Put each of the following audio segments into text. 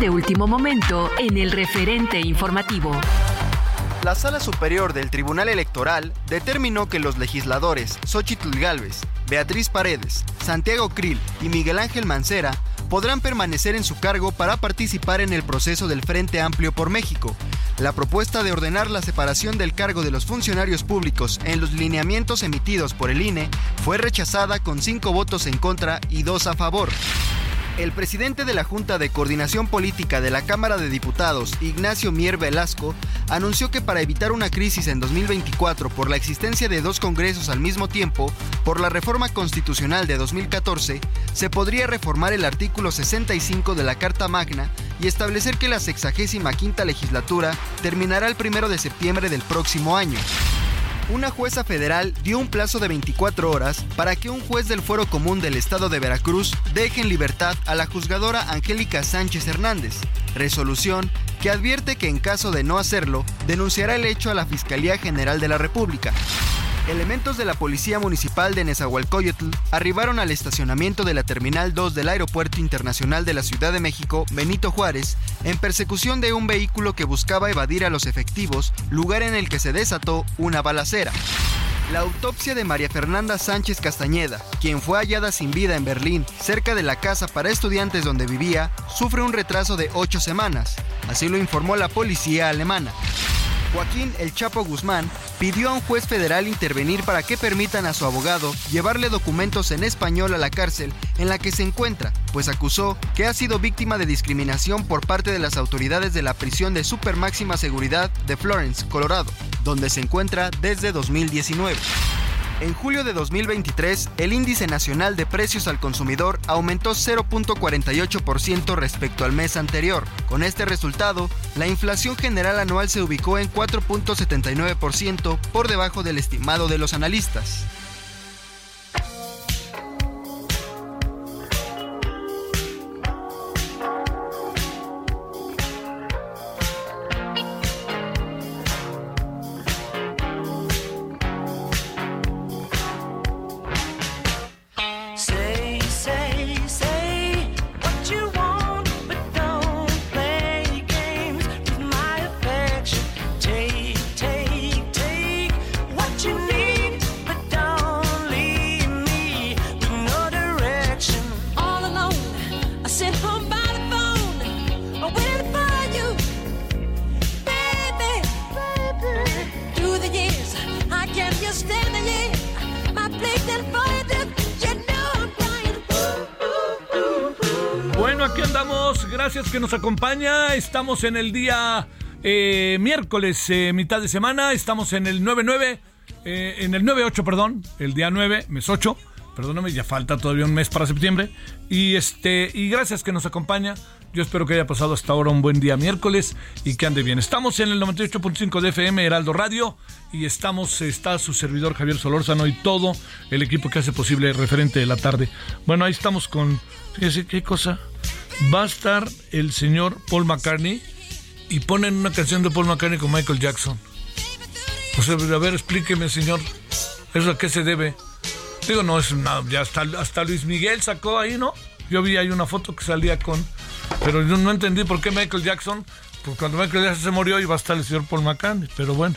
De último momento en el referente informativo. La Sala Superior del Tribunal Electoral determinó que los legisladores Xochitl Gálvez, Beatriz Paredes, Santiago Krill y Miguel Ángel Mancera podrán permanecer en su cargo para participar en el proceso del Frente Amplio por México. La propuesta de ordenar la separación del cargo de los funcionarios públicos en los lineamientos emitidos por el INE fue rechazada con cinco votos en contra y dos a favor. El presidente de la Junta de Coordinación Política de la Cámara de Diputados, Ignacio Mier Velasco, anunció que para evitar una crisis en 2024 por la existencia de dos congresos al mismo tiempo, por la reforma constitucional de 2014, se podría reformar el artículo 65 de la Carta Magna y establecer que la 65 quinta legislatura terminará el 1 de septiembre del próximo año una jueza federal dio un plazo de 24 horas para que un juez del Fuero Común del Estado de Veracruz deje en libertad a la juzgadora Angélica Sánchez Hernández, resolución que advierte que en caso de no hacerlo, denunciará el hecho a la Fiscalía General de la República. Elementos de la Policía Municipal de Nezahualcóyotl arribaron al estacionamiento de la Terminal 2 del Aeropuerto Internacional de la Ciudad de México, Benito Juárez, en persecución de un vehículo que buscaba evadir a los efectivos, lugar en el que se desató una balacera. La autopsia de María Fernanda Sánchez Castañeda, quien fue hallada sin vida en Berlín, cerca de la casa para estudiantes donde vivía, sufre un retraso de ocho semanas. Así lo informó la policía alemana. Joaquín El Chapo Guzmán pidió a un juez federal intervenir para que permitan a su abogado llevarle documentos en español a la cárcel en la que se encuentra, pues acusó que ha sido víctima de discriminación por parte de las autoridades de la prisión de super máxima seguridad de Florence, Colorado, donde se encuentra desde 2019. En julio de 2023, el índice nacional de precios al consumidor aumentó 0.48% respecto al mes anterior. Con este resultado, la inflación general anual se ubicó en 4.79% por debajo del estimado de los analistas. Estamos en el día eh, miércoles, eh, mitad de semana. Estamos en el 9-9, eh, en el 9-8, perdón. El día 9, mes 8. Perdóname, ya falta todavía un mes para septiembre. Y este, y gracias que nos acompaña. Yo espero que haya pasado hasta ahora un buen día miércoles y que ande bien. Estamos en el 98.5 de FM Heraldo Radio y estamos, está su servidor Javier Solórzano y todo el equipo que hace posible referente de la tarde. Bueno, ahí estamos con, fíjese qué cosa. Va a estar el señor Paul McCartney y ponen una canción de Paul McCartney con Michael Jackson. O sea, a ver, explíqueme, señor, ¿eso a qué se debe? Digo, no es nada, ya hasta, hasta Luis Miguel sacó ahí, ¿no? Yo vi ahí una foto que salía con... Pero yo no entendí por qué Michael Jackson, pues cuando Michael Jackson se murió iba a estar el señor Paul McCartney, pero bueno.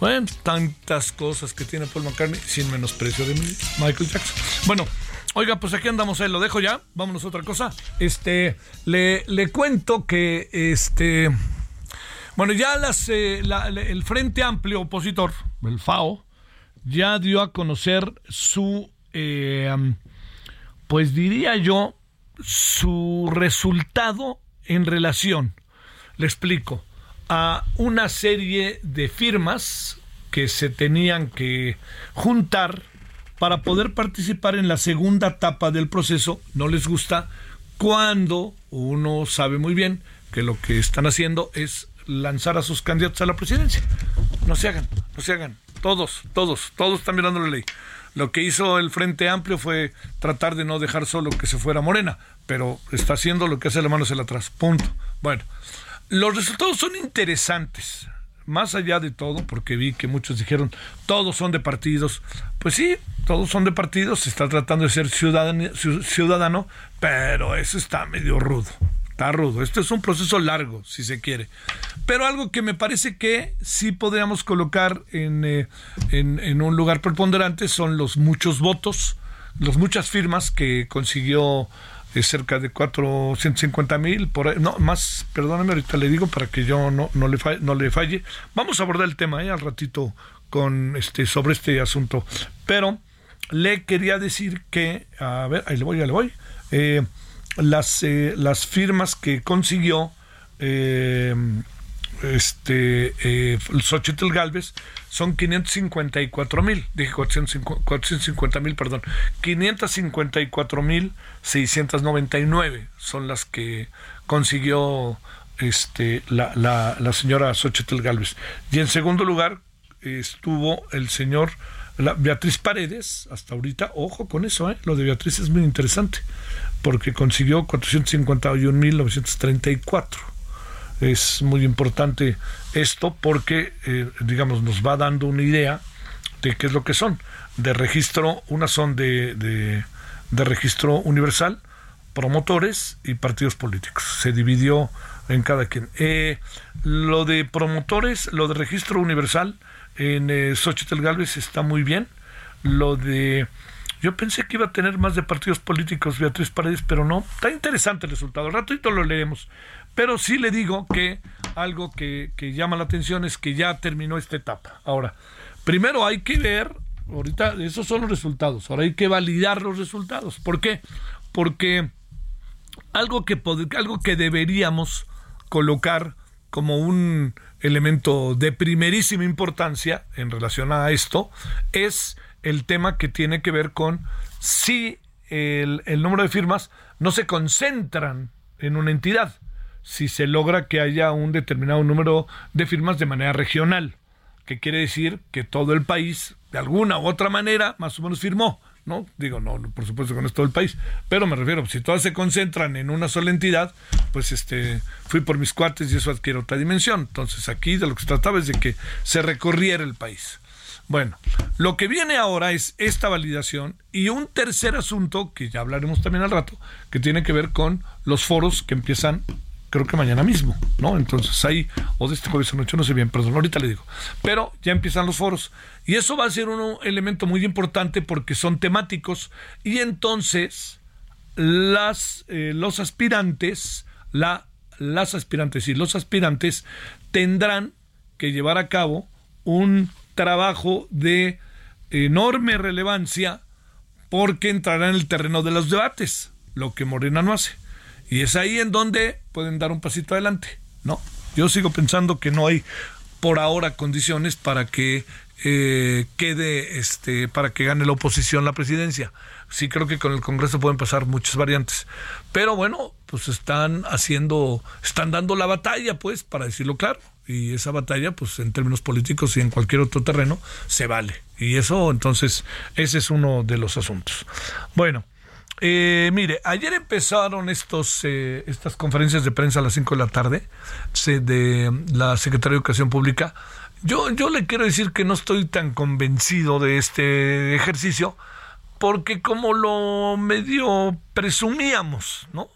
Bueno, tantas cosas que tiene Paul McCartney sin menosprecio de Michael Jackson. Bueno, oiga, pues aquí andamos, ahí lo dejo ya. Vámonos a otra cosa. Este, le, le cuento que este. Bueno, ya eh, el Frente Amplio Opositor, el FAO, ya dio a conocer su, eh, pues diría yo, su resultado en relación, le explico, a una serie de firmas que se tenían que juntar para poder participar en la segunda etapa del proceso. No les gusta cuando uno sabe muy bien que lo que están haciendo es lanzar a sus candidatos a la presidencia. No se hagan, no se hagan. Todos, todos, todos están mirando la ley. Lo que hizo el Frente Amplio fue tratar de no dejar solo que se fuera Morena, pero está haciendo lo que hace la mano hacia atrás. Punto. Bueno, los resultados son interesantes. Más allá de todo, porque vi que muchos dijeron, todos son de partidos. Pues sí, todos son de partidos, se está tratando de ser ciudadano, pero eso está medio rudo. Está rudo. Este es un proceso largo, si se quiere. Pero algo que me parece que sí podríamos colocar en, eh, en, en un lugar preponderante son los muchos votos, las muchas firmas que consiguió eh, cerca de 450 mil, por no, más, perdóname, ahorita le digo para que yo no, no, le, falle, no le falle. Vamos a abordar el tema eh, al ratito con este sobre este asunto. Pero le quería decir que, a ver, ahí le voy, ahí le voy. Eh, las, eh, las firmas que consiguió eh, este eh, Galvez son 554 mil, dije 450 mil, perdón, 554 mil 699 son las que consiguió este la, la, la señora Xochitl Galvez. Y en segundo lugar estuvo el señor la, Beatriz Paredes, hasta ahorita, ojo con eso, ¿eh? lo de Beatriz es muy interesante, porque consiguió 451.934 es muy importante esto porque, eh, digamos, nos va dando una idea de qué es lo que son. De registro, unas son de, de, registro universal, promotores y partidos políticos. Se dividió en cada quien. Eh, lo de promotores, lo de registro universal en eh, Xochitl Galvez está muy bien. Lo de yo pensé que iba a tener más de partidos políticos Beatriz Paredes, pero no. Está interesante el resultado. Al ratito lo leeremos. Pero sí le digo que algo que, llama la atención es que ya terminó esta etapa. Ahora, primero hay que ver, ahorita esos son los resultados. Ahora hay que validar los resultados. ¿Por qué? Porque algo que, algo que deberíamos colocar como un elemento de primerísima importancia en relación a esto es el tema que tiene que ver con si el, el número de firmas no se concentran en una entidad, si se logra que haya un determinado número de firmas de manera regional, que quiere decir que todo el país, de alguna u otra manera, más o menos firmó. ¿no? Digo, no, por supuesto que no es todo el país, pero me refiero, si todas se concentran en una sola entidad, pues este, fui por mis cuates y eso adquiere otra dimensión. Entonces aquí de lo que se trataba es de que se recorriera el país. Bueno, lo que viene ahora es esta validación y un tercer asunto, que ya hablaremos también al rato, que tiene que ver con los foros que empiezan creo que mañana mismo, ¿no? Entonces ahí, o de este jueves a noche, no sé bien, perdón, ahorita le digo. Pero ya empiezan los foros. Y eso va a ser un elemento muy importante porque son temáticos. Y entonces las, eh, los aspirantes, la, las aspirantes y los aspirantes tendrán que llevar a cabo un trabajo de enorme relevancia porque entrará en el terreno de los debates, lo que Morena no hace. Y es ahí en donde pueden dar un pasito adelante, ¿no? Yo sigo pensando que no hay por ahora condiciones para que eh, quede, este, para que gane la oposición la presidencia. Sí creo que con el Congreso pueden pasar muchas variantes. Pero bueno, pues están haciendo, están dando la batalla, pues, para decirlo claro. Y esa batalla, pues en términos políticos y en cualquier otro terreno, se vale. Y eso, entonces, ese es uno de los asuntos. Bueno, Eh, mire, ayer empezaron estos, eh, estas conferencias de prensa a las 5 de la tarde de la Secretaría de Educación Pública. Yo, yo le quiero decir que no estoy tan convencido de este ejercicio porque como lo medio presumíamos, ¿no?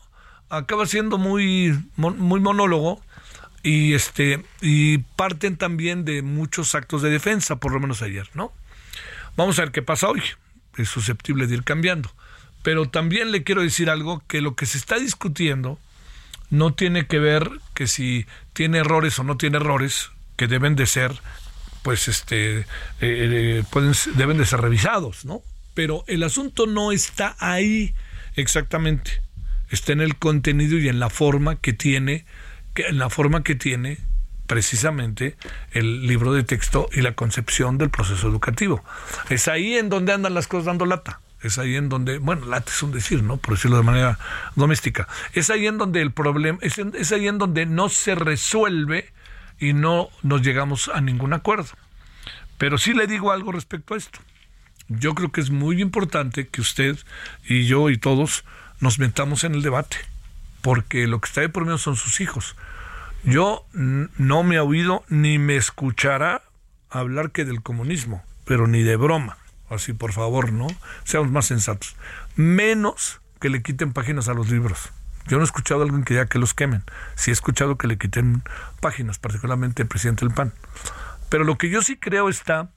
Acaba siendo muy, muy monólogo y este y parten también de muchos actos de defensa, por lo menos ayer, ¿no? Vamos a ver qué pasa hoy. Es susceptible de ir cambiando. Pero también le quiero decir algo que lo que se está discutiendo no tiene que ver que si tiene errores o no tiene errores que deben de ser pues este eh, eh, pueden deben de ser revisados, ¿no? Pero el asunto no está ahí exactamente. Está en el contenido y en la forma que tiene que en la forma que tiene precisamente el libro de texto y la concepción del proceso educativo. Es ahí en donde andan las cosas dando lata. Es ahí en donde, bueno, lata es un decir, ¿no? Por decirlo de manera doméstica. Es ahí en donde el problema, es, es ahí en donde no se resuelve y no nos llegamos a ningún acuerdo. Pero sí le digo algo respecto a esto. Yo creo que es muy importante que usted y yo y todos nos metamos en el debate, porque lo que está de por medio son sus hijos. Yo no me he oído ni me escuchará hablar que del comunismo, pero ni de broma. Así, por favor, ¿no? Seamos más sensatos. Menos que le quiten páginas a los libros. Yo no he escuchado a alguien que diga que los quemen. Sí he escuchado que le quiten páginas, particularmente el presidente del PAN. Pero lo que yo sí creo está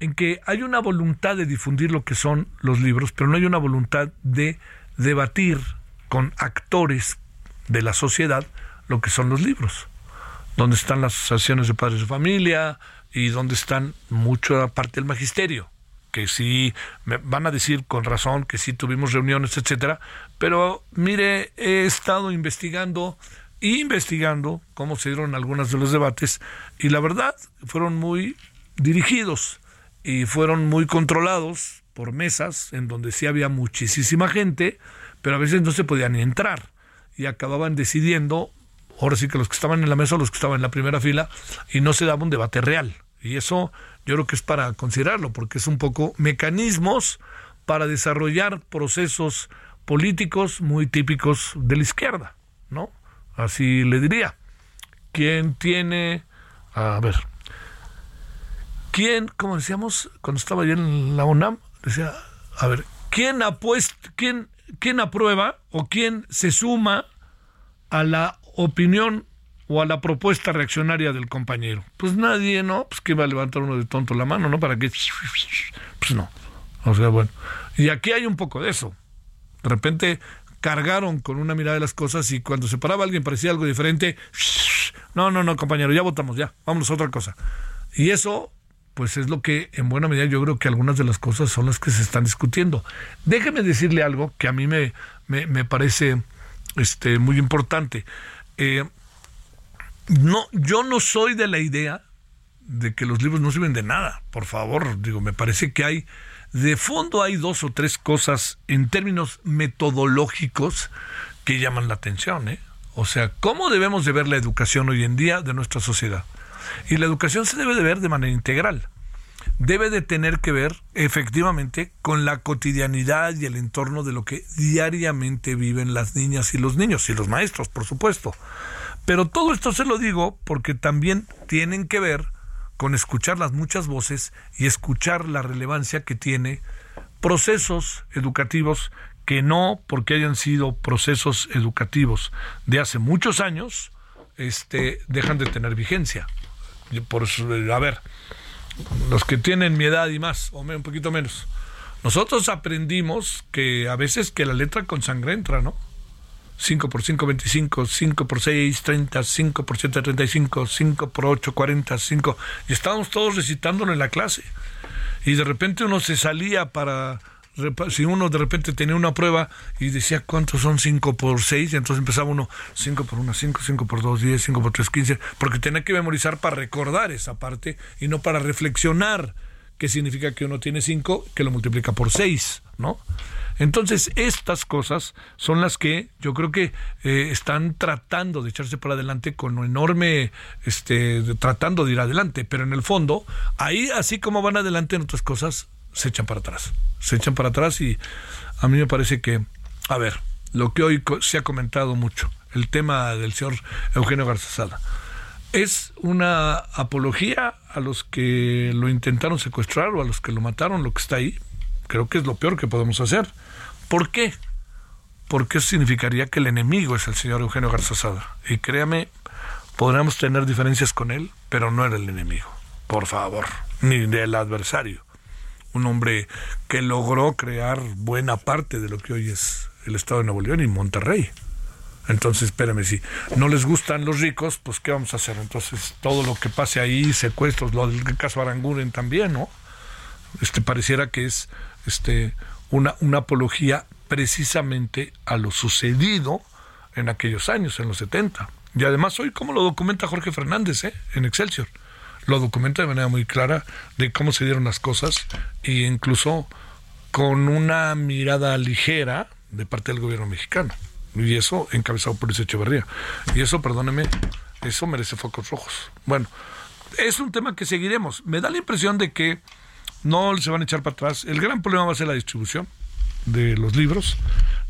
en que hay una voluntad de difundir lo que son los libros, pero no hay una voluntad de debatir con actores de la sociedad lo que son los libros. Donde están las asociaciones de padres de familia y donde están mucha parte del magisterio que sí me van a decir con razón que sí tuvimos reuniones, etcétera, pero mire, he estado investigando y investigando cómo se dieron algunos de los debates y la verdad fueron muy dirigidos y fueron muy controlados por mesas en donde sí había muchísima gente, pero a veces no se podía ni entrar y acababan decidiendo, ahora sí que los que estaban en la mesa o los que estaban en la primera fila, y no se daba un debate real. Y eso yo creo que es para considerarlo, porque es un poco mecanismos para desarrollar procesos políticos muy típicos de la izquierda, ¿no? Así le diría. ¿Quién tiene, a ver, quién, como decíamos cuando estaba yo en la UNAM, decía, a ver, ¿quién apuesta, quién, quién aprueba o quién se suma a la opinión o a la propuesta reaccionaria del compañero? Pues nadie, ¿no? Pues que va a levantar uno de tonto la mano, ¿no? Para que... Pues no. O sea, bueno. Y aquí hay un poco de eso. De repente cargaron con una mirada de las cosas y cuando se paraba alguien parecía algo diferente. No, no, no, compañero, ya votamos, ya. Vámonos a otra cosa. Y eso, pues es lo que en buena medida yo creo que algunas de las cosas son las que se están discutiendo. Déjeme decirle algo que a mí me, me, me parece este, muy importante. Eh, no, yo no soy de la idea de que los libros no sirven de nada. Por favor, digo, me parece que hay, de fondo hay dos o tres cosas en términos metodológicos que llaman la atención, ¿eh? O sea, ¿cómo debemos de ver la educación hoy en día de nuestra sociedad? Y la educación se debe de ver de manera integral. Debe de tener que ver efectivamente con la cotidianidad y el entorno de lo que diariamente viven las niñas y los niños y los maestros, por supuesto. Pero todo esto se lo digo porque también tienen que ver con escuchar las muchas voces y escuchar la relevancia que tiene procesos educativos que no porque hayan sido procesos educativos de hace muchos años, este, dejan de tener vigencia. Por eh, a ver, los que tienen mi edad y más, o un poquito menos, nosotros aprendimos que a veces que la letra con sangre entra, ¿no? 5 por 5, 25, 5 por 6, 30, 5 por 7, 35, 5 por 8, 40, 5. Y estábamos todos recitándolo en la clase. Y de repente uno se salía para, si uno de repente tenía una prueba y decía cuántos son 5 por 6, y entonces empezaba uno 5 por 1, 5, 5 por 2, 10, 5 por 3, 15, porque tenía que memorizar para recordar esa parte y no para reflexionar qué significa que uno tiene 5, que lo multiplica por 6, ¿no? Entonces, estas cosas son las que yo creo que eh, están tratando de echarse para adelante con enorme, este, tratando de ir adelante, pero en el fondo, ahí, así como van adelante en otras cosas, se echan para atrás. Se echan para atrás y a mí me parece que A ver, lo que hoy se ha comentado mucho, el tema del señor Eugenio Garzazada. ¿Es una apología a los que lo intentaron secuestrar o a los que lo mataron, lo que está ahí? Creo que es lo peor que podemos hacer. ¿Por qué? Porque eso significaría que el enemigo es el señor Eugenio Garzazada. Y créame, podríamos tener diferencias con él, pero no era el enemigo. Por favor, ni del adversario un hombre que logró crear buena parte de lo que hoy es el Estado de Nuevo León y Monterrey. Entonces, espérame, si no les gustan los ricos, pues ¿qué vamos a hacer? Entonces, todo lo que pase ahí, secuestros, lo del caso Aranguren también, ¿no? Este pareciera que es este una, una apología precisamente a lo sucedido en aquellos años, en los 70. Y además hoy, ¿cómo lo documenta Jorge Fernández eh? en Excelsior? Lo documenta de manera muy clara de cómo se dieron las cosas e incluso con una mirada ligera de parte del gobierno mexicano. Y eso encabezado por ese Echeverría. Y eso, perdóneme, eso merece focos rojos. Bueno, es un tema que seguiremos. Me da la impresión de que no se van a echar para atrás. El gran problema va a ser la distribución de los libros.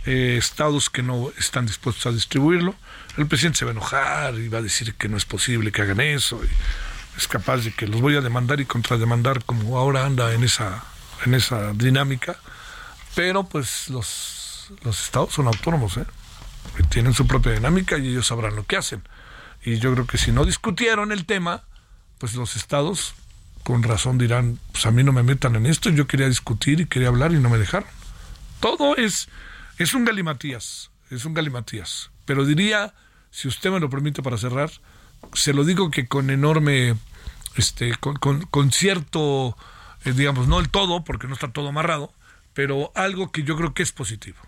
Eh, estados que no están dispuestos a distribuirlo. El presidente se va a enojar y va a decir que no es posible que hagan eso. Es capaz de que los voy a demandar y contrademandar como ahora anda en esa, en esa dinámica. Pero pues los, los estados son autónomos, ¿eh? Tienen su propia dinámica y ellos sabrán lo que hacen. Y yo creo que si no discutieron el tema, pues los estados con razón dirán, pues a mí no me metan en esto, yo quería discutir y quería hablar y no me dejaron. Todo es, es un galimatías, es un galimatías. Pero diría, si usted me lo permite para cerrar, se lo digo que con enorme, este, con, con, con cierto, eh, digamos, no el todo, porque no está todo amarrado, pero algo que yo creo que es positivo.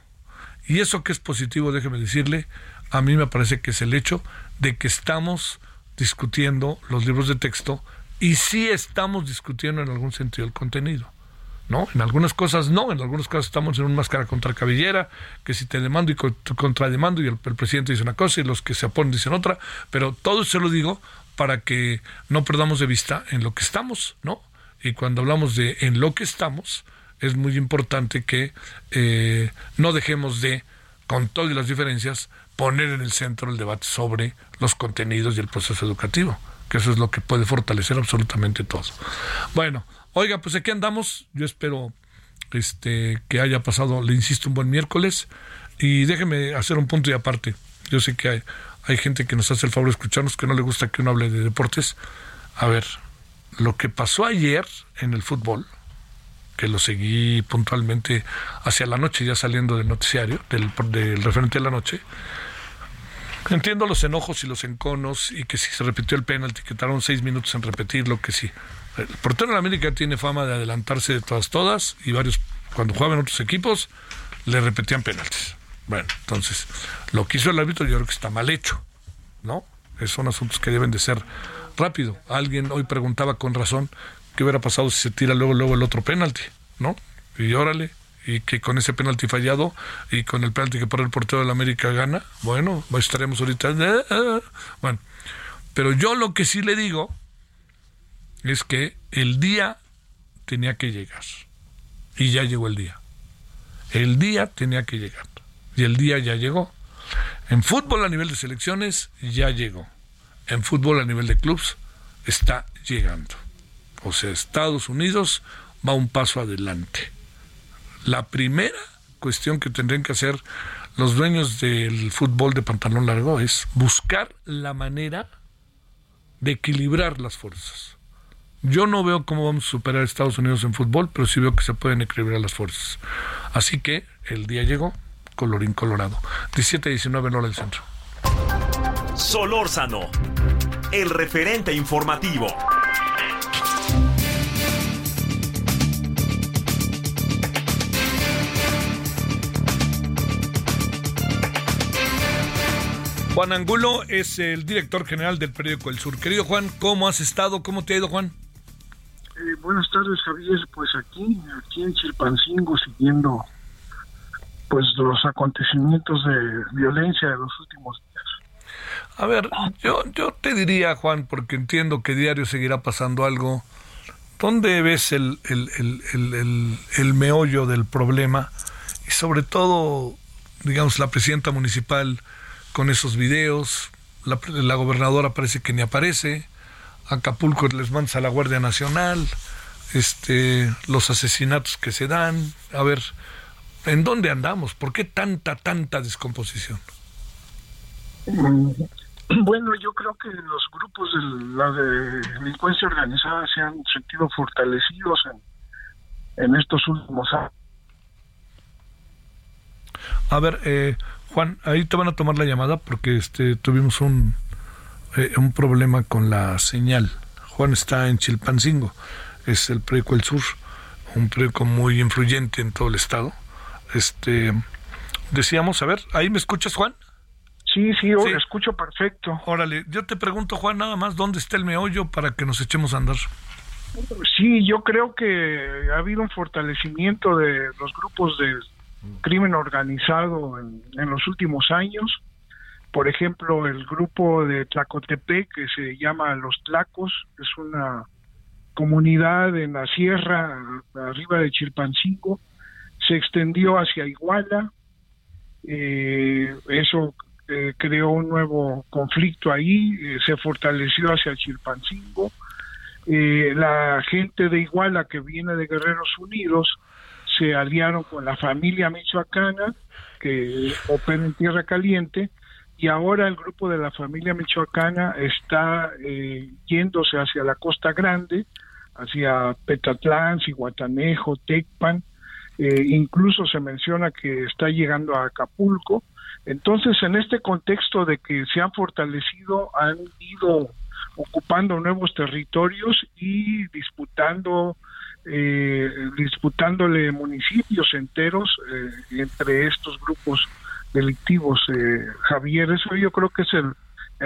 Y eso que es positivo, déjeme decirle, a mí me parece que es el hecho de que estamos discutiendo los libros de texto y sí estamos discutiendo en algún sentido el contenido. ¿No? En algunas cosas no, en algunas cosas estamos en una máscara contra cabellera, que si te demando y contrademando y el, presidente dice una cosa y los que se oponen dicen otra, pero todo eso lo digo para que no perdamos de vista en lo que estamos, ¿no? Y cuando hablamos de en lo que estamos, es muy importante que eh, no dejemos de, con todas las diferencias, poner en el centro el debate sobre los contenidos y el proceso educativo, que eso es lo que puede fortalecer absolutamente todo. Bueno, oiga, pues aquí andamos, yo espero este que haya pasado, le insisto, un buen miércoles y déjeme hacer un punto y aparte. Yo sé que hay, hay gente que nos hace el favor de escucharnos que no le gusta que uno hable de deportes. A ver, lo que pasó ayer en el fútbol, que lo seguí puntualmente hacia la noche, ya saliendo del noticiario, del, del referente de la noche. Entiendo los enojos y los enconos y que si se repitió el penalti, que tardaron seis minutos en repetirlo, que sí. El portero de América tiene fama de adelantarse de todas, todas, y varios, cuando jugaban en otros equipos, le repetían penaltis. Bueno, entonces, lo que hizo el árbitro yo creo que está mal hecho, ¿no? Esos son asuntos que deben de ser rápido. Alguien hoy preguntaba con razón qué hubiera pasado si se tira luego, luego el otro penalti, ¿no? Y órale, y que con ese penalti fallado y con el penalti que para el portero de la América gana, bueno, estaremos ahorita. Bueno, pero yo lo que sí le digo es que el día tenía que llegar. Y ya llegó el día. El día tenía que llegar. Y el día ya llegó. En fútbol a nivel de selecciones ya llegó. En fútbol a nivel de clubs está llegando. O sea, Estados Unidos va un paso adelante. La primera cuestión que tendrían que hacer los dueños del fútbol de pantalón largo es buscar la manera de equilibrar las fuerzas. Yo no veo cómo vamos a superar a Estados Unidos en fútbol, pero sí veo que se pueden equilibrar las fuerzas. Así que el día llegó, colorín colorado. 17-19 en hora del centro. Solórzano, el referente informativo. Juan Angulo es el director general del periódico El Sur. Querido Juan, ¿cómo has estado? ¿Cómo te ha ido, Juan? Eh, buenas tardes, Javier. Pues aquí, aquí en Chilpancingo, siguiendo pues los acontecimientos de violencia de los últimos días. A ver, yo, yo te diría, Juan, porque entiendo que diario seguirá pasando algo. ¿Dónde ves el, el, el, el, el, el meollo del problema? Y sobre todo, digamos, la presidenta municipal con esos videos, la, la gobernadora parece que ni aparece, Acapulco les mandas a la Guardia Nacional, este, los asesinatos que se dan, a ver, ¿en dónde andamos? ¿Por qué tanta, tanta descomposición? Mm, Bueno, yo creo que los grupos de la de delincuencia organizada se han sentido fortalecidos en, en estos últimos años. A ver, eh, Juan, ahí te van a tomar la llamada porque este tuvimos un, eh, un problema con la señal. Juan está en Chilpancingo, es el periódico El Sur, un periódico muy influyente en todo el estado. Este, decíamos, a ver, ¿ahí me escuchas, Juan? Sí, sí, yo Sí. escucho perfecto. Órale, yo te pregunto, Juan, nada más, ¿dónde está el meollo para que nos echemos a andar? Sí, yo creo que ha habido un fortalecimiento de los grupos de crimen organizado en, en los últimos años. Por ejemplo, el grupo de Tlacotepec, que se llama Los Tlacos, es una comunidad en la sierra, arriba de Chilpancingo, se extendió hacia Iguala. Eh, eso eh, creó un nuevo conflicto ahí, eh, se fortaleció hacia Chilpancingo. Eh, la gente de Iguala que viene de Guerreros Unidos se aliaron con la familia michoacana que opera en Tierra Caliente y ahora el grupo de la familia michoacana está eh, yéndose hacia la Costa Grande, hacia Petatlán, Cihuatanejo, Tecpan, eh, incluso se menciona que está llegando a Acapulco. Entonces, en este contexto de que se han fortalecido, han ido ocupando nuevos territorios y disputando eh, disputándole municipios enteros eh, entre estos grupos delictivos eh, Javier. Eso yo creo que es el,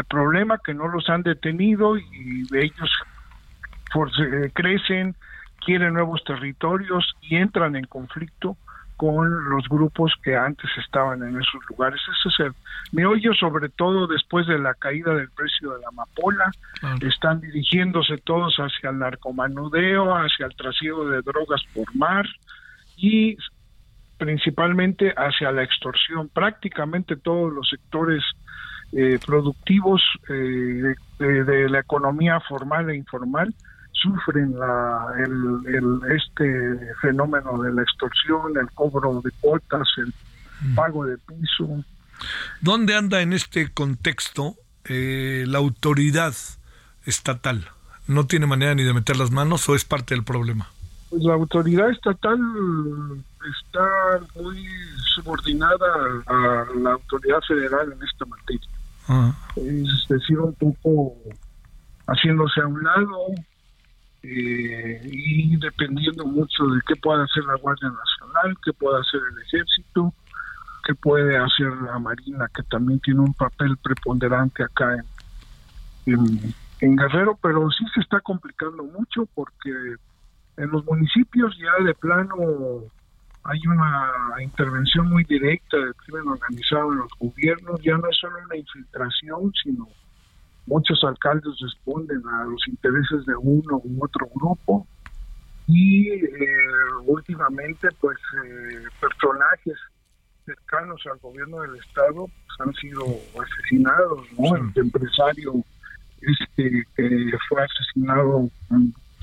problema que no los han detenido y ellos for- eh, crecen quieren nuevos territorios y entran en conflicto con los grupos que antes estaban en esos lugares. Ese es el meollo, sobre todo después de la caída del precio de la amapola. Están dirigiéndose todos hacia el narcomanudeo, hacia el trasiego de drogas por mar y principalmente hacia la extorsión. Prácticamente todos los sectores eh, productivos eh, de, de la economía formal e informal sufren la, el, el- este fenómeno de la extorsión, el cobro de cuotas, el pago de piso. ¿Dónde anda en este contexto eh, la autoridad estatal? ¿No tiene manera ni de meter las manos o es parte del problema? Pues la autoridad estatal está muy subordinada a la autoridad federal en esta materia. Ah, es decir, un poco haciéndose a un lado eh, y dependiendo mucho de qué pueda hacer la Guardia Nacional, qué pueda hacer el Ejército, qué puede hacer la Marina, que también tiene un papel preponderante acá en, en, en Guerrero, pero sí se está complicando mucho porque en los municipios ya de plano hay una intervención muy directa del crimen organizado en los gobiernos, ya no es solo una infiltración, sino muchos alcaldes responden a los intereses de uno u otro grupo y eh, últimamente pues eh, personajes cercanos al gobierno del estado pues, han sido asesinados, ¿no? El empresario este que fue asesinado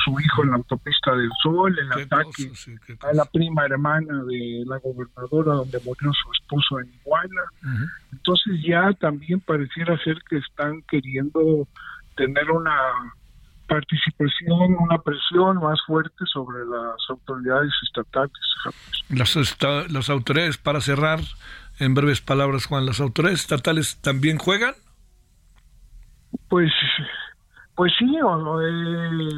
su hijo en la autopista del Sol, el qué ataque cosa, sí, qué a la prima hermana de la gobernadora donde murió su esposo en Iguala. Entonces ya también pareciera ser que están queriendo tener una participación, una presión más fuerte sobre las autoridades estatales. Las, esta- las autoridades, para cerrar, en breves palabras, Juan, ¿las autoridades estatales también juegan? Pues, pues sí, o- eh,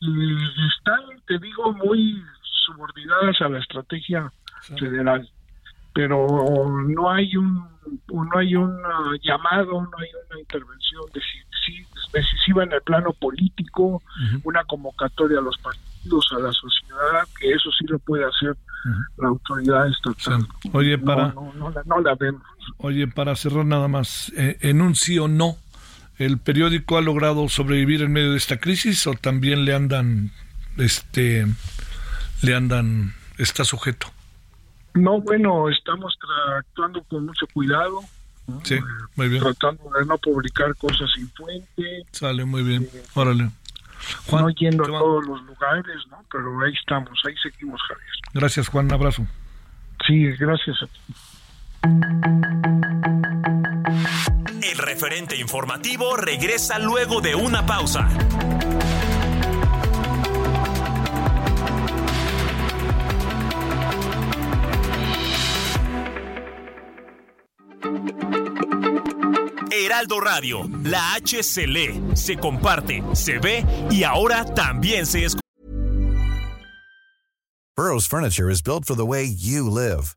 y están, te digo, muy subordinadas a la estrategia federal, pero no hay un no hay un llamado, no hay una intervención decisiva en el plano político, una convocatoria a los partidos, a la sociedad, que eso sí lo puede hacer la autoridad estatal. Sí. Oye, para- no, no la- no la vemos. Oye, para cerrar nada más, eh, en un sí o no, ¿el periódico ha logrado sobrevivir en medio de esta crisis o también le andan, este, le andan, está sujeto? No, bueno, estamos actuando con mucho cuidado, Sí, muy bien. tratando de no publicar cosas sin fuente, Sale muy bien. Órale. Juan, no yendo a todos los lugares, ¿no? Pero ahí estamos, ahí seguimos, Javier. Gracias, Juan. Un abrazo. Sí, gracias a ti. El referente informativo regresa luego de una pausa. Heraldo Radio, la H se lee, se comparte, se ve y ahora también se escucha. Burrow's furniture is built for the way you live.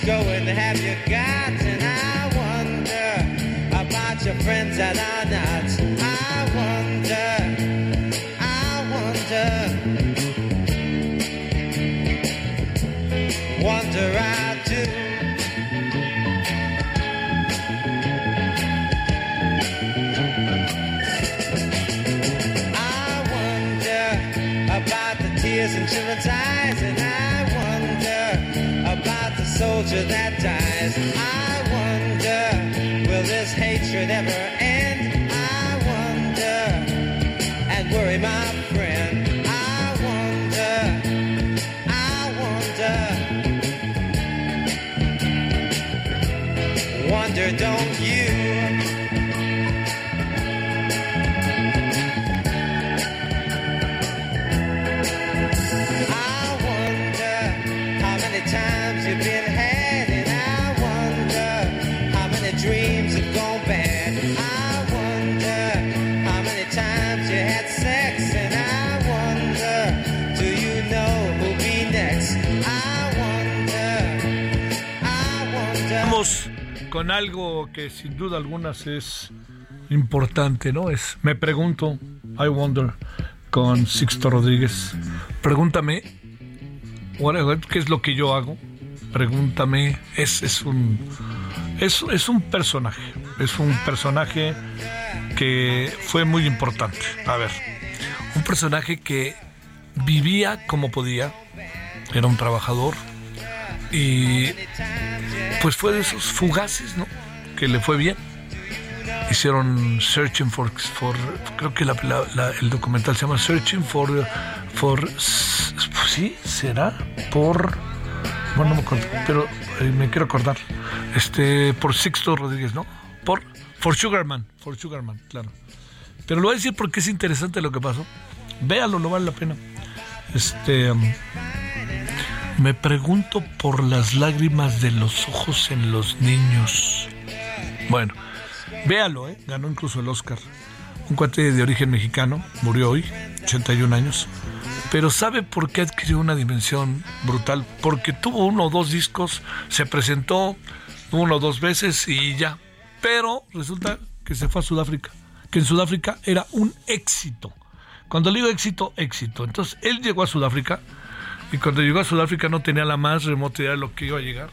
How going have you got, and I wonder about your friends that are not. to that time. Con algo que sin duda algunas es importante, ¿no? Es Me Pregunto, I Wonder, con Sixto Rodríguez. Pregúntame, ¿qué es lo que yo hago? Pregúntame, es, es un es, es un personaje, es un personaje que fue muy importante. A ver, un personaje que vivía como podía, era un trabajador y pues fue de esos fugaces, ¿no? Que le fue bien. Hicieron Searching for, creo que la- el documental se llama Searching for, for, s- sí, será por, bueno, no me acuerdo, pero eh, me quiero acordar, este, por Sixto Rodríguez, ¿no? Por, for Sugarman, for Sugarman, claro. Pero lo voy a decir porque es interesante lo que pasó. Véalo, no vale la pena. Este, um, me pregunto por las lágrimas de los ojos en los niños. Bueno, véalo, ¿eh? ganó incluso el Oscar. un cuate de origen mexicano, murió hoy, 81 años. Pero ¿sabe por qué adquirió una dimensión brutal? Porque tuvo uno o dos discos, se presentó uno o dos veces y ya. Pero resulta que se fue a Sudáfrica, que en Sudáfrica era un éxito. Cuando le digo éxito, éxito. Entonces él llegó a Sudáfrica y cuando llegó a Sudáfrica no tenía la más remota idea de lo que iba a llegar.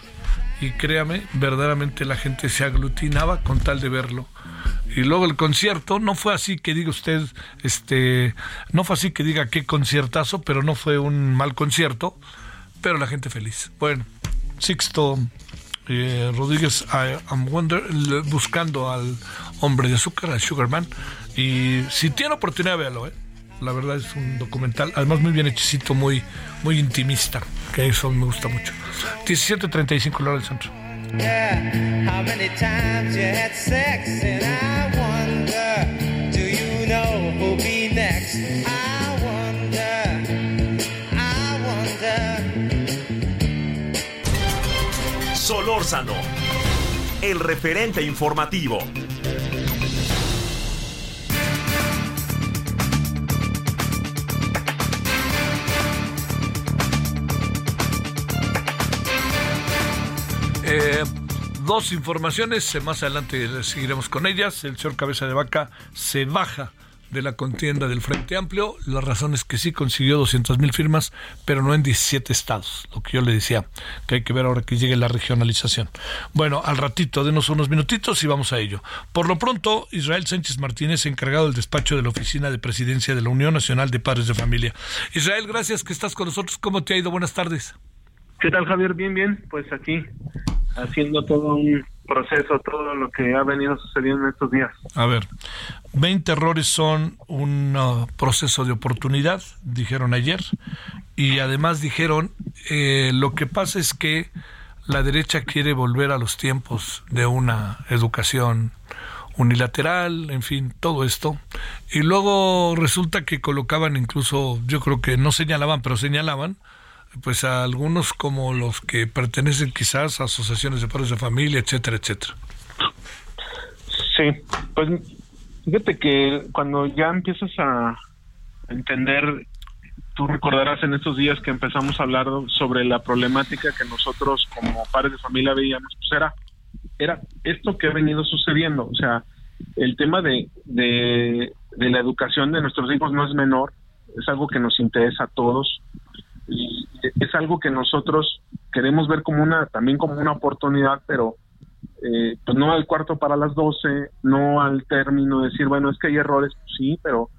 Y créame, verdaderamente la gente se aglutinaba con tal de verlo. Y luego el concierto, no fue así que diga usted, este, no fue así que diga qué conciertazo, pero no fue un mal concierto, pero la gente feliz. Bueno, Sixto eh, Rodríguez I am Wonder, buscando al hombre de azúcar, al Sugarman. Y si tiene oportunidad, véalo, ¿eh? La verdad es un documental, además muy bien hechicito, muy, muy intimista, que eso me gusta mucho. 17.35 la hora del centro. Yeah, how many times you had sex? And I wonder, do you know who'll be next? I wonder, I wonder. Solórzano, el referente informativo. Eh, dos informaciones, eh, más adelante seguiremos con ellas. El señor Cabeza de Vaca se baja de la contienda del Frente Amplio. La razón es que sí consiguió 200 mil firmas, pero no en 17 estados. Lo que yo le decía, que hay que ver ahora que llegue la regionalización. Bueno, al ratito, denos unos minutitos y vamos a ello. Por lo pronto, Israel Sánchez Martínez, encargado del despacho de la Oficina de Presidencia de la Unión Nacional de Padres de Familia. Israel, gracias que estás con nosotros. ¿Cómo te ha ido? Buenas tardes. ¿Qué tal, Javier? Bien, bien. Pues aquí, haciendo todo un proceso, todo lo que ha venido sucediendo en estos días. A ver, 20 errores son un uh, proceso de oportunidad, dijeron ayer, y además dijeron, eh, lo que pasa es que la derecha quiere volver a los tiempos de una educación unilateral, en fin, todo esto. Y luego resulta que colocaban incluso, yo creo que no señalaban, pero señalaban, pues a algunos como los que pertenecen quizás a asociaciones de padres de familia, etcétera, etcétera. Sí, pues fíjate que cuando ya empiezas a entender, tú recordarás en estos días que empezamos a hablar sobre la problemática que nosotros como padres de familia veíamos, pues era, era esto que ha venido sucediendo, o sea, el tema de, de, de la educación de nuestros hijos no es menor, es algo que nos interesa a todos y es algo que nosotros queremos ver como una también como una oportunidad pero eh, pues no al cuarto para las 12 no al término decir bueno es que hay errores pues sí pero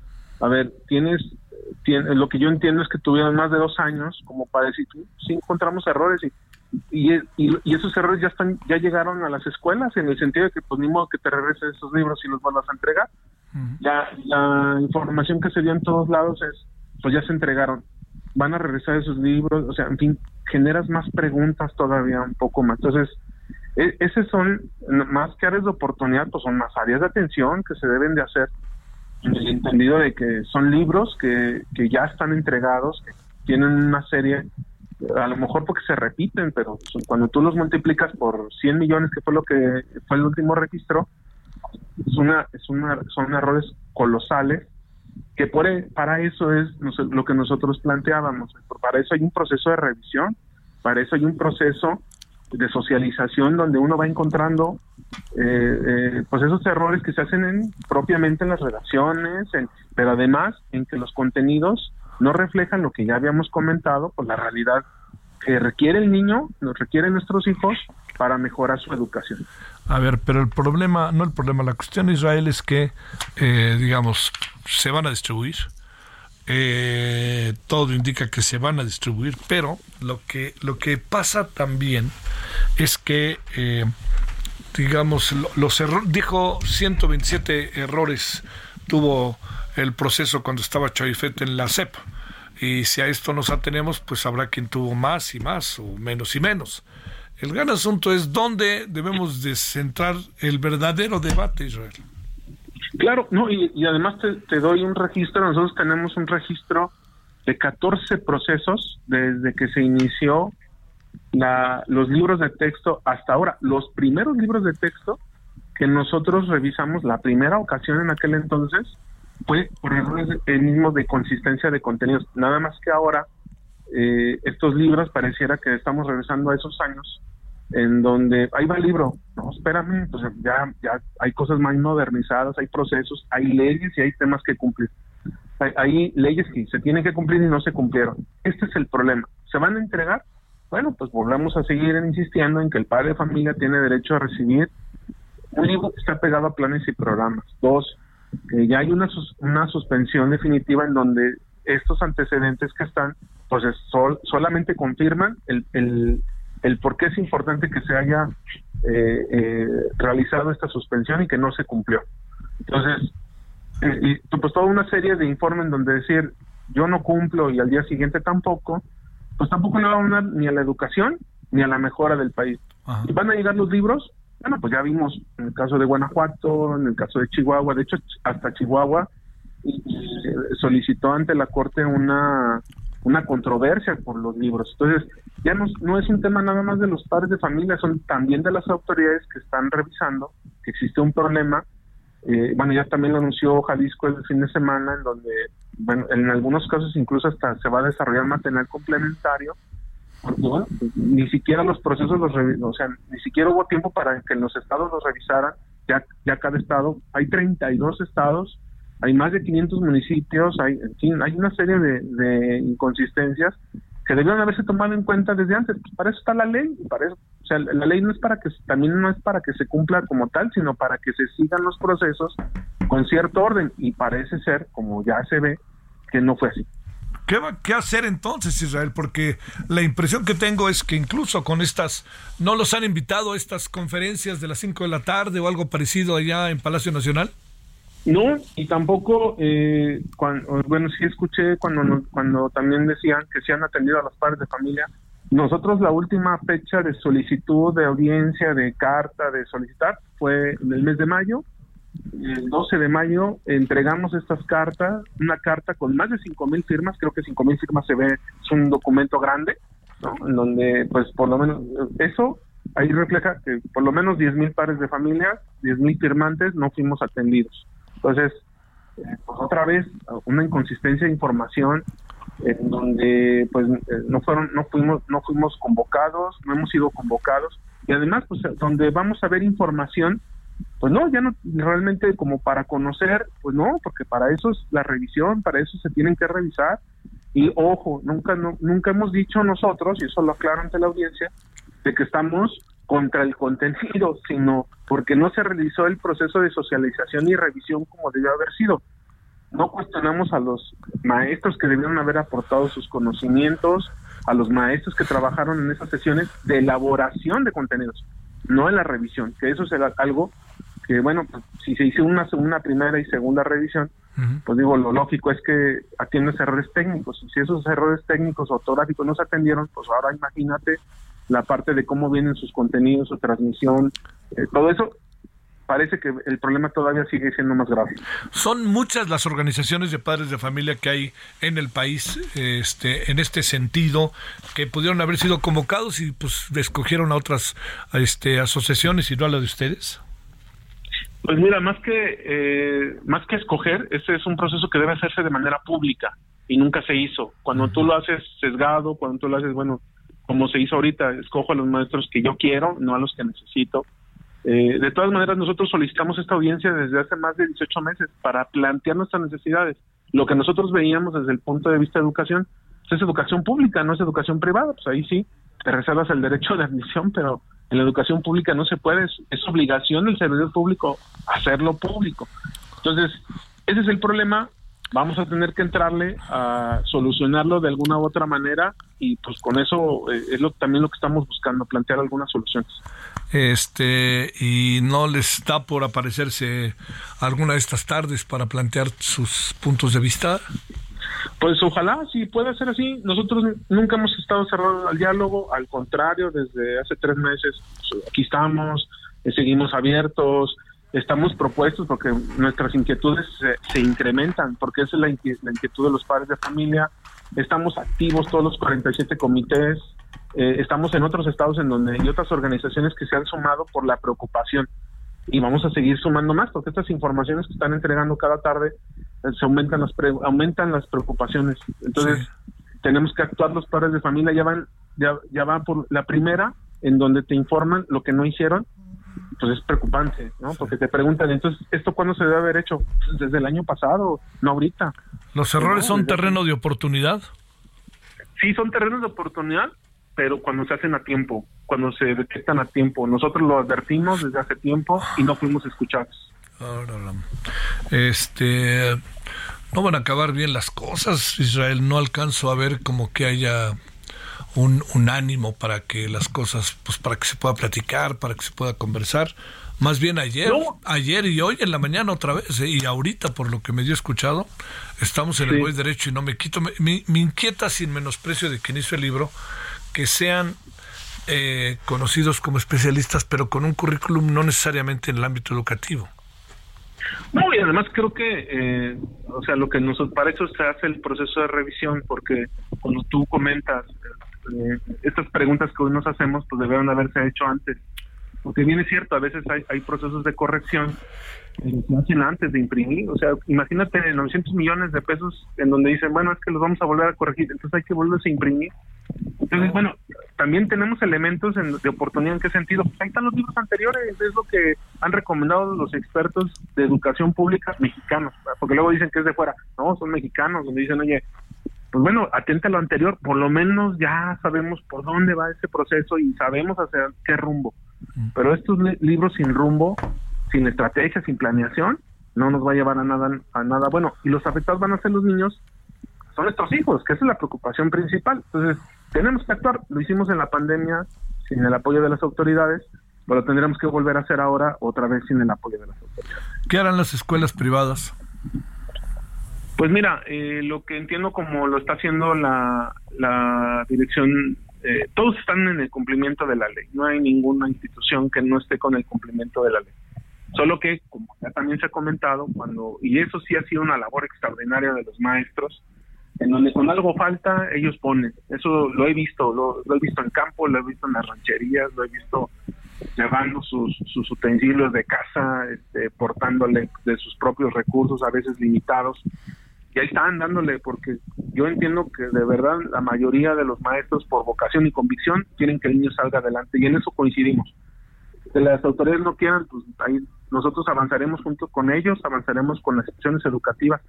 a ver tienes tien- lo que yo entiendo es que tuvieron más de dos años como para decir sí encontramos errores y y, y, y esos errores ya están ya llegaron a las escuelas en el sentido de que pues ni modo que te regreses esos libros y los vuelvas a entregar la, la información que se dio en todos lados es, pues ya se entregaron, van a regresar esos libros, o sea, en fin, generas más preguntas todavía un poco más. Entonces, e- esas son, más que áreas de oportunidad, pues son más áreas de atención que se deben de hacer, en el entendido de que son libros que, que ya están entregados, que tienen una serie, a lo mejor porque se repiten, pero cuando tú los multiplicas por 100 millones, que fue lo que fue el último registro, es una, es una, son errores colosales que por, e- para eso es lo que nosotros planteábamos. Para eso hay un proceso de revisión, para eso hay un proceso de socialización donde uno va encontrando eh, eh, pues esos errores que se hacen en, propiamente en las redacciones, en- pero además en que los contenidos no reflejan lo que ya habíamos comentado, pues la realidad que requiere el niño, nos requieren nuestros hijos para mejorar su educación. A ver, pero el problema, no el problema, la cuestión de Israel es que, eh, digamos, se van a distribuir. Eh, todo indica que se van a distribuir, pero lo que, lo que pasa también es que, eh, digamos, lo- los errores, dijo 127 errores tuvo el proceso cuando estaba Chavifet en la CEP. Y si a esto nos atenemos, pues habrá quien tuvo más y más, o menos y menos. El gran asunto es dónde debemos de centrar el verdadero debate, Israel. Claro, no, y, además te, doy un registro, nosotros tenemos un registro de 14 procesos desde que se inició la, los libros de texto hasta ahora. Los primeros libros de texto que nosotros revisamos la primera ocasión en aquel entonces fue por errores mismos de consistencia de contenidos. Nada más que ahora eh, estos libros pareciera que estamos regresando a esos años en donde ahí va el libro, no, espérame, pues ya, ya hay cosas más modernizadas, hay procesos, hay leyes y hay temas que cumplir. Hay, hay leyes que se tienen que cumplir y no se cumplieron. Este es el problema. ¿Se van a entregar? Bueno, pues volvemos a seguir insistiendo en que el padre de familia tiene derecho a recibir un libro que está pegado a planes y programas. Dos, que ya hay una, una suspensión definitiva en donde estos antecedentes que están, pues es sol- solamente confirman el, el, el por qué es importante que se haya eh, eh, realizado esta suspensión y que no se cumplió. Entonces, eh, y pues toda una serie de informes donde decir yo no cumplo y al día siguiente tampoco, pues tampoco le va a unar ni a la educación ni a la mejora del país. Ajá. ¿Y van a llegar los libros? Bueno, pues ya vimos en el caso de Guanajuato, en el caso de Chihuahua, de hecho hasta Chihuahua y- y, eh, solicitó ante la Corte una, una controversia por los libros. Entonces, ya no, no es un tema nada más de los padres de familia, son también de las autoridades que están revisando que existe un problema. Eh, bueno, ya también lo anunció Jalisco el fin de semana, en donde, bueno, en algunos casos incluso hasta se va a desarrollar material complementario porque ni siquiera los procesos los o sea, ni siquiera hubo tiempo para que los estados los revisaran, ya, ya cada estado, hay 32 estados, hay más de 500 municipios, hay, en fin, hay una serie de, de inconsistencias que debieron haberse tomado en cuenta desde antes, Pues para eso está la ley, para eso, o sea, la ley no es para que, también no es para que se cumpla como tal, sino para que se sigan los procesos con cierto orden, y parece ser, como ya se ve, que no fue así. ¿Qué va qué hacer entonces, Israel? Porque la impresión que tengo es que incluso con estas, no los han invitado a estas conferencias de las 5 de la tarde o algo parecido allá en Palacio Nacional. No, y tampoco, eh, cuan- bueno, sí escuché cuando nos- cuando también decían que se han atendido a los padres de familia. Nosotros la última fecha de solicitud de audiencia, de carta, de solicitar, fue en el mes de mayo. El 12 de mayo entregamos estas cartas, una carta con más de 5 mil firmas, creo que 5 mil firmas se ve, es un documento grande, ¿no? En donde, pues, por lo menos, eso ahí refleja que por lo menos 10 mil padres de familia, 10 mil firmantes no fuimos atendidos. Entonces, eh, pues otra vez, una inconsistencia de información en donde pues eh, no fueron no fuimos no fuimos convocados no hemos sido convocados. Y además pues donde vamos a ver información pues no ya no realmente como para conocer pues no porque para eso es la revisión para eso se tienen que revisar. Y ojo nunca no, nunca hemos dicho nosotros y eso lo aclaro ante la audiencia de que estamos contra el contenido sino porque no se realizó el proceso de socialización y revisión como debió haber sido. No cuestionamos a los maestros que debieron haber aportado sus conocimientos, a los maestros que trabajaron en esas sesiones de elaboración de contenidos, no en la revisión, que eso será algo que, bueno, pues, si se hizo una, una primera y segunda revisión, pues digo, lo lógico es que atiendes errores técnicos, y si esos errores técnicos o ortográficos no se atendieron, pues ahora imagínate la parte de cómo vienen sus contenidos, su transmisión, eh, todo eso parece que el problema todavía sigue siendo más grave. Son muchas las organizaciones de padres de familia que hay en el país este, en este sentido, que pudieron haber sido convocados y pues escogieron a otras este, asociaciones y no a la de ustedes. Pues mira, más que eh, más que escoger, ese es un proceso que debe hacerse de manera pública y nunca se hizo. Cuando tú lo haces sesgado, cuando tú lo haces, bueno, como se hizo ahorita, escojo a los maestros que yo quiero, no a los que necesito. Eh, de todas maneras, nosotros solicitamos esta audiencia desde hace más de 18 meses para plantear nuestras necesidades. Lo que nosotros veíamos desde el punto de vista de educación pues es educación pública, no es educación privada. Pues ahí sí, te reservas el derecho de admisión, pero en la educación pública no se puede, es, es obligación del servidor público hacerlo público. Entonces, ese es el problema. Vamos a tener que entrarle a solucionarlo de alguna u otra manera y pues con eso eh, es lo, también lo que estamos buscando, plantear algunas soluciones. Este, y no les da por aparecerse alguna de estas tardes para plantear sus puntos de vista. Pues ojalá, sí puede ser así. Nosotros nunca hemos estado cerrados al diálogo, al contrario, desde hace tres meses pues, aquí estamos, eh, seguimos abiertos, estamos propuestos porque nuestras inquietudes se, se incrementan, porque esa es la, inquie- la inquietud de los padres de familia. Estamos activos todos los 47 comités, eh, estamos en otros estados en donde hay otras organizaciones que se han sumado por la preocupación. y vamos a seguir sumando más porque estas informaciones que están entregando cada tarde eh, se aumentan las pre- aumentan las preocupaciones entonces tenemos que actuar los padres de familia ya van ya, ya van por la primera en donde te informan lo que no hicieron pues es preocupante no porque te preguntan entonces esto cuándo se debe haber hecho Pues desde el año pasado no ahorita ¿Los errores No, son terreno de oportunidad? sí son terrenos de oportunidad, pero cuando se hacen a tiempo, cuando se detectan a tiempo. Nosotros lo advertimos desde hace tiempo y no fuimos escuchados. Este, no van a acabar bien las cosas, Israel. No alcanzo a ver como que haya un, un ánimo para que las cosas, pues para que se pueda platicar, para que se pueda conversar. Más bien ayer, No. ayer y hoy en la mañana otra vez, ¿eh? y ahorita por lo que me dio escuchado, estamos en el buen derecho y no me quito. Me, me- me inquieta sin menosprecio de quien hizo el libro que sean eh, conocidos como especialistas, pero con un currículum no necesariamente en el ámbito educativo. No, y además creo que, eh, o sea, lo que nosotros, para eso se hace el proceso de revisión, porque cuando tú comentas eh, estas preguntas que hoy nos hacemos, pues debieron haberse hecho antes. Porque bien es cierto, a veces hay, hay procesos de corrección que se hacen antes de imprimir. O sea, imagínate 900 millones de pesos en donde dicen, bueno, es que los vamos a volver a corregir, entonces hay que volverlos a imprimir. Entonces, bueno, también tenemos elementos en- de oportunidad. ¿En qué sentido? Pues ahí están los libros anteriores, es lo que han recomendado los expertos de educación pública mexicanos, porque luego dicen que es de fuera. No, son mexicanos, donde dicen, oye, pues bueno, atenta a lo anterior, por lo menos ya sabemos por dónde va ese proceso y sabemos hacia qué rumbo. Pero estos li- libros sin rumbo, sin estrategia, sin planeación, no nos va a llevar a nada, a nada bueno. Y los afectados van a ser los niños, son nuestros hijos, que esa es la preocupación principal. Entonces, tenemos que actuar. Lo hicimos en la pandemia sin el apoyo de las autoridades, pero tendremos que volver a hacer ahora otra vez sin el apoyo de las autoridades. ¿Qué harán las escuelas privadas? Pues mira, eh, lo que entiendo como lo está haciendo la, la dirección, eh, todos están en el cumplimiento de la ley. No hay ninguna institución que no esté con el cumplimiento de la ley. Solo que, como ya también se ha comentado, cuando y eso sí ha sido una labor extraordinaria de los maestros, en donde con algo falta, ellos ponen. Eso lo he visto, lo, lo he visto en campo, lo he visto en las rancherías, lo he visto llevando sus, sus utensilios de casa, este, portándole de sus propios recursos, a veces limitados. Y ahí están dándole, porque yo entiendo que de verdad la mayoría de los maestros, por vocación y convicción, quieren que el niño salga adelante. Y en eso coincidimos. Que las autoridades no quieran, pues ahí nosotros avanzaremos junto con ellos, avanzaremos con las instituciones educativas.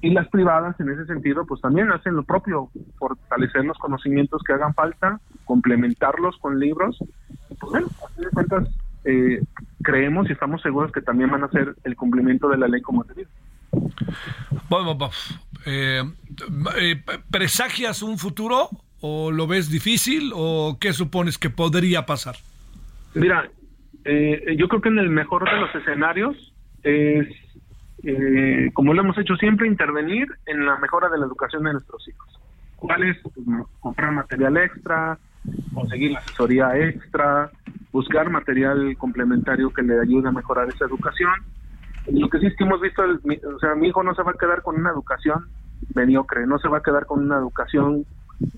Y las privadas, en ese sentido, pues también hacen lo propio, fortalecer los conocimientos que hagan falta, complementarlos con libros. Y, pues bueno, a fin de cuentas, eh, creemos y estamos seguros que también van a hacer el cumplimiento de la ley como debido. Bueno, eh, eh, ¿Presagias un futuro o lo ves difícil o qué supones que podría pasar? Mira, eh, yo creo que en el mejor de los escenarios es, eh, como lo hemos hecho siempre, intervenir en la mejora de la educación de nuestros hijos. ¿Cuál es? Pues, comprar material extra, conseguir la asesoría extra, buscar material complementario que le ayude a mejorar esa educación. Lo que sí es que hemos visto, o sea, mi hijo no se va a quedar con una educación mediocre, no se va a quedar con una educación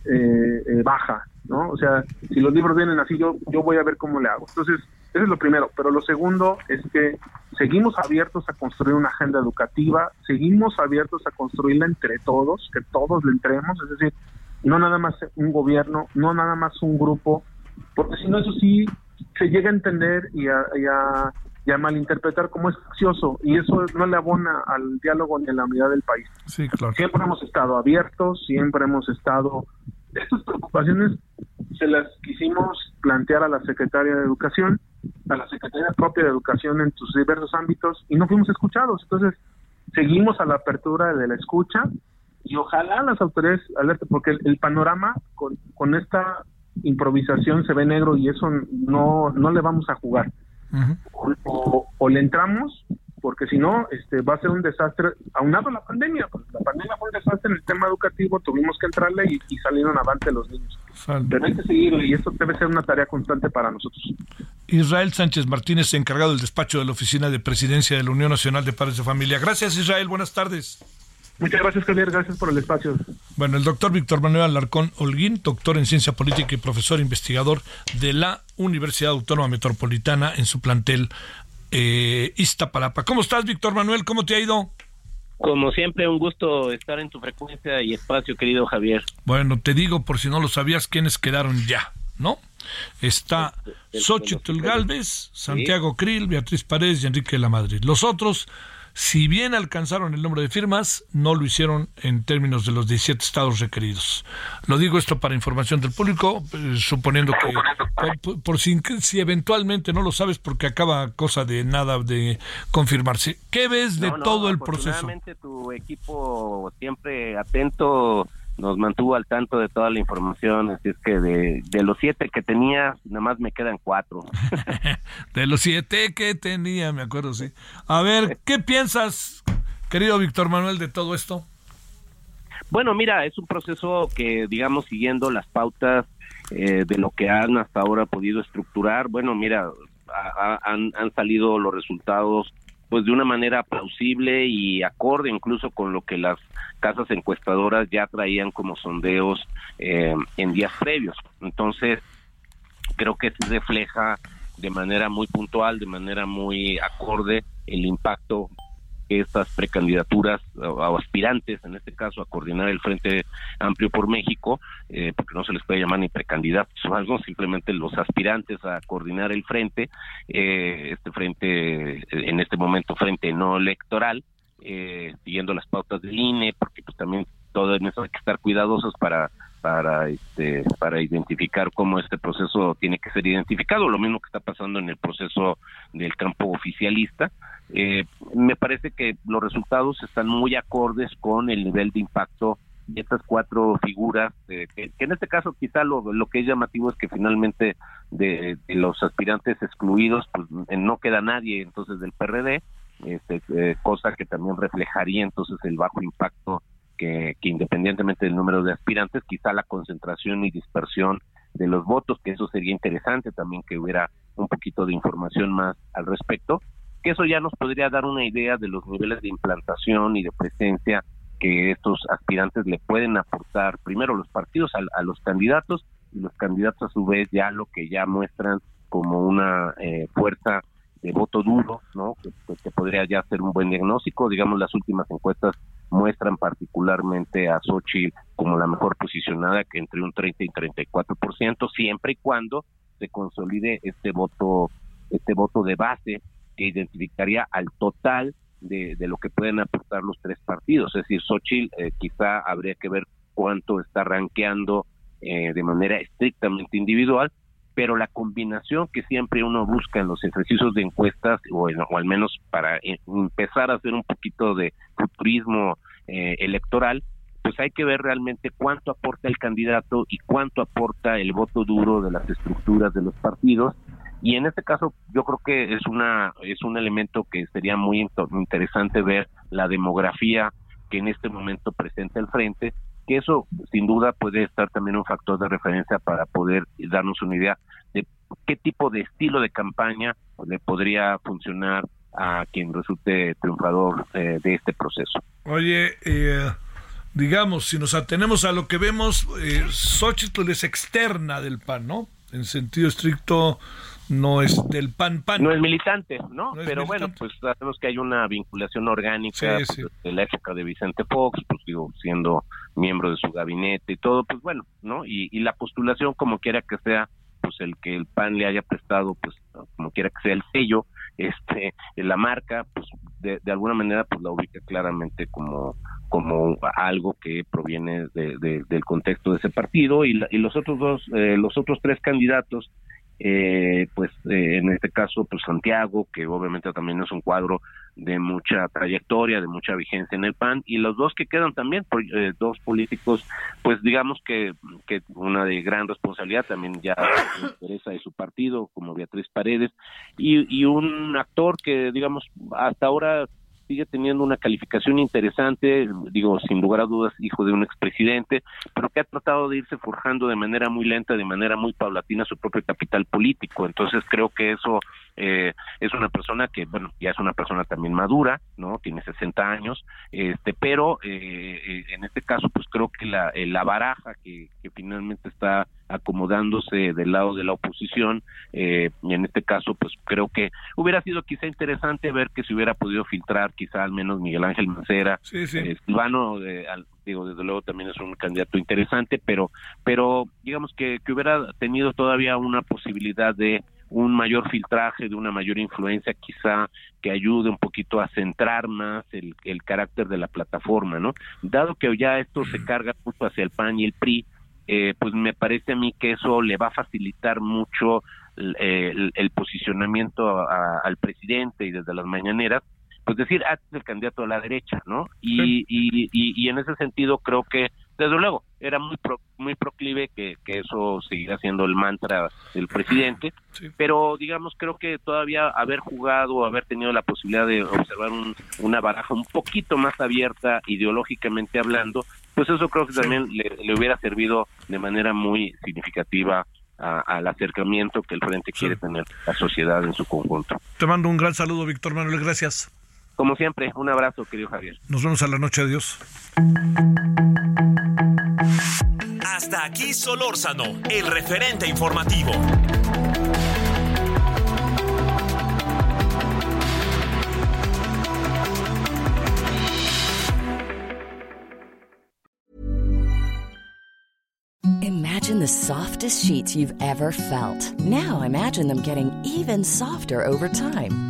eh, eh, baja, ¿no? O sea, si los libros vienen así, yo, yo voy a ver cómo le hago. Entonces, eso es lo primero. Pero lo segundo es que seguimos abiertos a construir una agenda educativa, seguimos abiertos a construirla entre todos, que todos le entremos, es decir, no nada más un gobierno, no nada más un grupo, porque si no, eso sí se llega a entender y a, y a, y a malinterpretar como es faccioso, y eso no le abona al diálogo ni a la unidad del país. Sí, claro. Siempre hemos estado abiertos, siempre hemos estado... Estas preocupaciones se las quisimos plantear a la Secretaria de Educación, a la Secretaría propia de Educación en sus diversos ámbitos y no fuimos escuchados. Entonces, seguimos a la apertura de la escucha y ojalá las autoridades alerten, porque el, el panorama con, con esta improvisación se ve negro y eso no, no le vamos a jugar. O, o- o le entramos, porque si no, este va a ser un desastre, aunado a la pandemia. Pues la pandemia fue un desastre en el tema educativo, tuvimos que entrarle y, y salieron avante los niños. Pero hay que seguirlo y esto debe ser una tarea constante para nosotros. Israel Sánchez Martínez, encargado del despacho de la Oficina de Presidencia de la Unión Nacional de Padres de Familia. Gracias, Israel. Buenas tardes. Muchas gracias, Javier. Gracias por el espacio. Bueno, el doctor Víctor Manuel Alarcón Holguín, doctor en ciencia política y profesor investigador de la Universidad Autónoma Metropolitana en su plantel eh, Iztapalapa. ¿Cómo estás, Víctor Manuel? ¿Cómo te ha ido? Como siempre, un gusto estar en tu frecuencia y espacio, querido Javier. Bueno, te digo, por si no lo sabías, quiénes quedaron ya, ¿no? Está Xochitl Galvez, Santiago Krill, Beatriz Paredes y Enrique de la Madrid. Los otros, si bien alcanzaron el número de firmas, no lo hicieron en términos de los 17 estados requeridos. Lo digo esto para información del público, eh, suponiendo que, por, por si, si eventualmente no lo sabes, porque acaba cosa de nada de confirmarse. ¿Qué ves de No, no, todo el proceso? tu equipo siempre atento nos mantuvo al tanto de toda la información, así es que de, de los siete que tenía, nada más me quedan cuatro. De los siete que tenía, me acuerdo, sí. A ver, ¿qué piensas, querido Víctor Manuel, de todo esto? Bueno, mira, es un proceso que, digamos, siguiendo las pautas eh, de lo que han hasta ahora podido estructurar, bueno, mira, han salido los resultados pues de una manera plausible y acorde incluso con lo que las casas encuestadoras ya traían como sondeos eh, en días previos. Entonces, creo que sí refleja de manera muy puntual, de manera muy acorde el impacto estas precandidaturas o, aspirantes, en este caso, a coordinar el Frente Amplio por México, eh, porque no se les puede llamar ni precandidatos o algo, simplemente los aspirantes a coordinar el frente, eh, este frente, eh, en este momento, frente no electoral, eh, siguiendo las pautas del INE, porque pues también todo en eso hay que estar cuidadosos para para este para identificar cómo este proceso tiene que ser identificado lo mismo que está pasando en el proceso del campo oficialista Eh, me parece que los resultados están muy acordes con el nivel de impacto de estas cuatro figuras eh, que, en este caso quizá lo, lo que es llamativo es que finalmente de, los aspirantes excluidos pues no queda nadie entonces del PRD este, eh, cosa que también reflejaría entonces el bajo impacto que, que independientemente del número de aspirantes, quizá la concentración y dispersión de los votos, que eso sería interesante también que hubiera un poquito de información más al respecto, que eso ya nos podría dar una idea de los niveles de implantación y de presencia que estos aspirantes le pueden aportar primero los partidos a, a los candidatos y los candidatos a su vez ya lo que ya muestran como una eh, fuerza de voto duro, ¿no? Que, que- podría ya ser un buen diagnóstico. Digamos, las últimas encuestas muestran particularmente a Xochitl como la mejor posicionada, que entre un 30 y 34%, siempre y cuando se consolide este voto, este voto de base que identificaría al total de, de lo que pueden aportar los tres partidos. Es decir, Xochitl eh, quizá habría que ver cuánto está rankeando eh, de manera estrictamente individual, pero la combinación que siempre uno busca en los ejercicios de encuestas, o, en- o al menos para eh, empezar a hacer un poquito de futurismo eh, electoral, pues hay que ver realmente cuánto aporta el candidato y cuánto aporta el voto duro de las estructuras de los partidos. Y en este caso yo creo que es una es un elemento que sería muy interesante ver la demografía que en este momento presenta el frente, que eso sin duda puede estar también un factor de referencia para poder darnos una idea de qué tipo de estilo de campaña le podría funcionar a quien resulte triunfador eh, de este proceso. Oye, eh, digamos, si nos atenemos a lo que vemos, eh, Xochitl es externa del PAN, ¿no? En sentido estricto, no es del PAN PAN. No es militante, ¿no? Pero bueno, pues sabemos que hay una vinculación orgánica Sí, pues, sí. de la época de Vicente Fox, pues digo, siendo miembro de su gabinete y todo, pues bueno, ¿no? Y, y la postulación, como quiera que sea, pues el que el PAN le haya prestado, pues como quiera que sea el sello, este, la marca, pues de, de alguna manera, pues la ubica claramente como como algo que proviene de- de- del contexto de ese partido y, la- y los otros dos, eh, los otros tres candidatos eh, pues eh, en este caso pues Santiago que obviamente también es un cuadro de mucha trayectoria de mucha vigencia en el PAN y los dos que quedan también por- eh, dos políticos pues digamos que, que una de gran responsabilidad también ya interesa de su partido como Beatriz Paredes y, y un actor que digamos hasta ahora sigue teniendo una calificación interesante, digo, sin lugar a dudas, hijo de un expresidente, pero que ha tratado de irse forjando de manera muy lenta, de manera muy paulatina su propio capital político. Entonces creo que eso eh, es una persona que, bueno, ya es una persona también madura, ¿no? Tiene 60 años, este, pero eh, eh, en este caso, pues creo que la, eh, la baraja que, que finalmente está acomodándose del lado de la oposición eh, y en este caso pues creo que hubiera sido quizá interesante ver que se hubiera podido filtrar quizá al menos Miguel Ángel Mancera Sí, sí. eh, Silvano eh, al- digo desde luego también es un candidato interesante pero pero digamos que, que hubiera tenido todavía una posibilidad de un mayor filtraje, de una mayor influencia, quizá que ayude un poquito a centrar más el, el carácter de la plataforma, ¿no? Dado que ya esto se carga mucho hacia el PAN y el PRI, eh, pues me parece a mí que eso le va a facilitar mucho el, el- el posicionamiento a- al presidente y desde las mañaneras, pues decir, ah, es el candidato a la derecha, ¿no? Y, y, y, y en ese sentido creo que, desde luego, era muy pro- muy proclive que, que eso seguirá siendo el mantra del presidente, pero digamos, creo que todavía haber jugado, haber tenido la posibilidad de observar un- una baraja un poquito más abierta ideológicamente hablando, pues eso creo que también le, le hubiera servido de manera muy significativa a- al acercamiento que el frente quiere tener la sociedad en su conjunto. Te mando un gran saludo, Víctor Manuel. Gracias. Como siempre, un abrazo, querido Javier. Nos vemos a la noche. Adiós. Hasta aquí Solórzano, el referente informativo. Imagine the softest sheets you've ever felt. Now imagine them getting even softer over time.